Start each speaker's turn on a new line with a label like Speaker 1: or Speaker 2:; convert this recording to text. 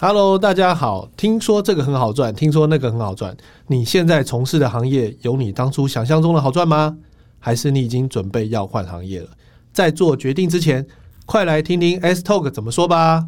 Speaker 1: Hello，大家好。听说这个很好赚，听说那个很好赚。你现在从事的行业有你当初想象中的好赚吗？还是你已经准备要换行业了？在做决定之前，快来听听 S Talk 怎么说吧。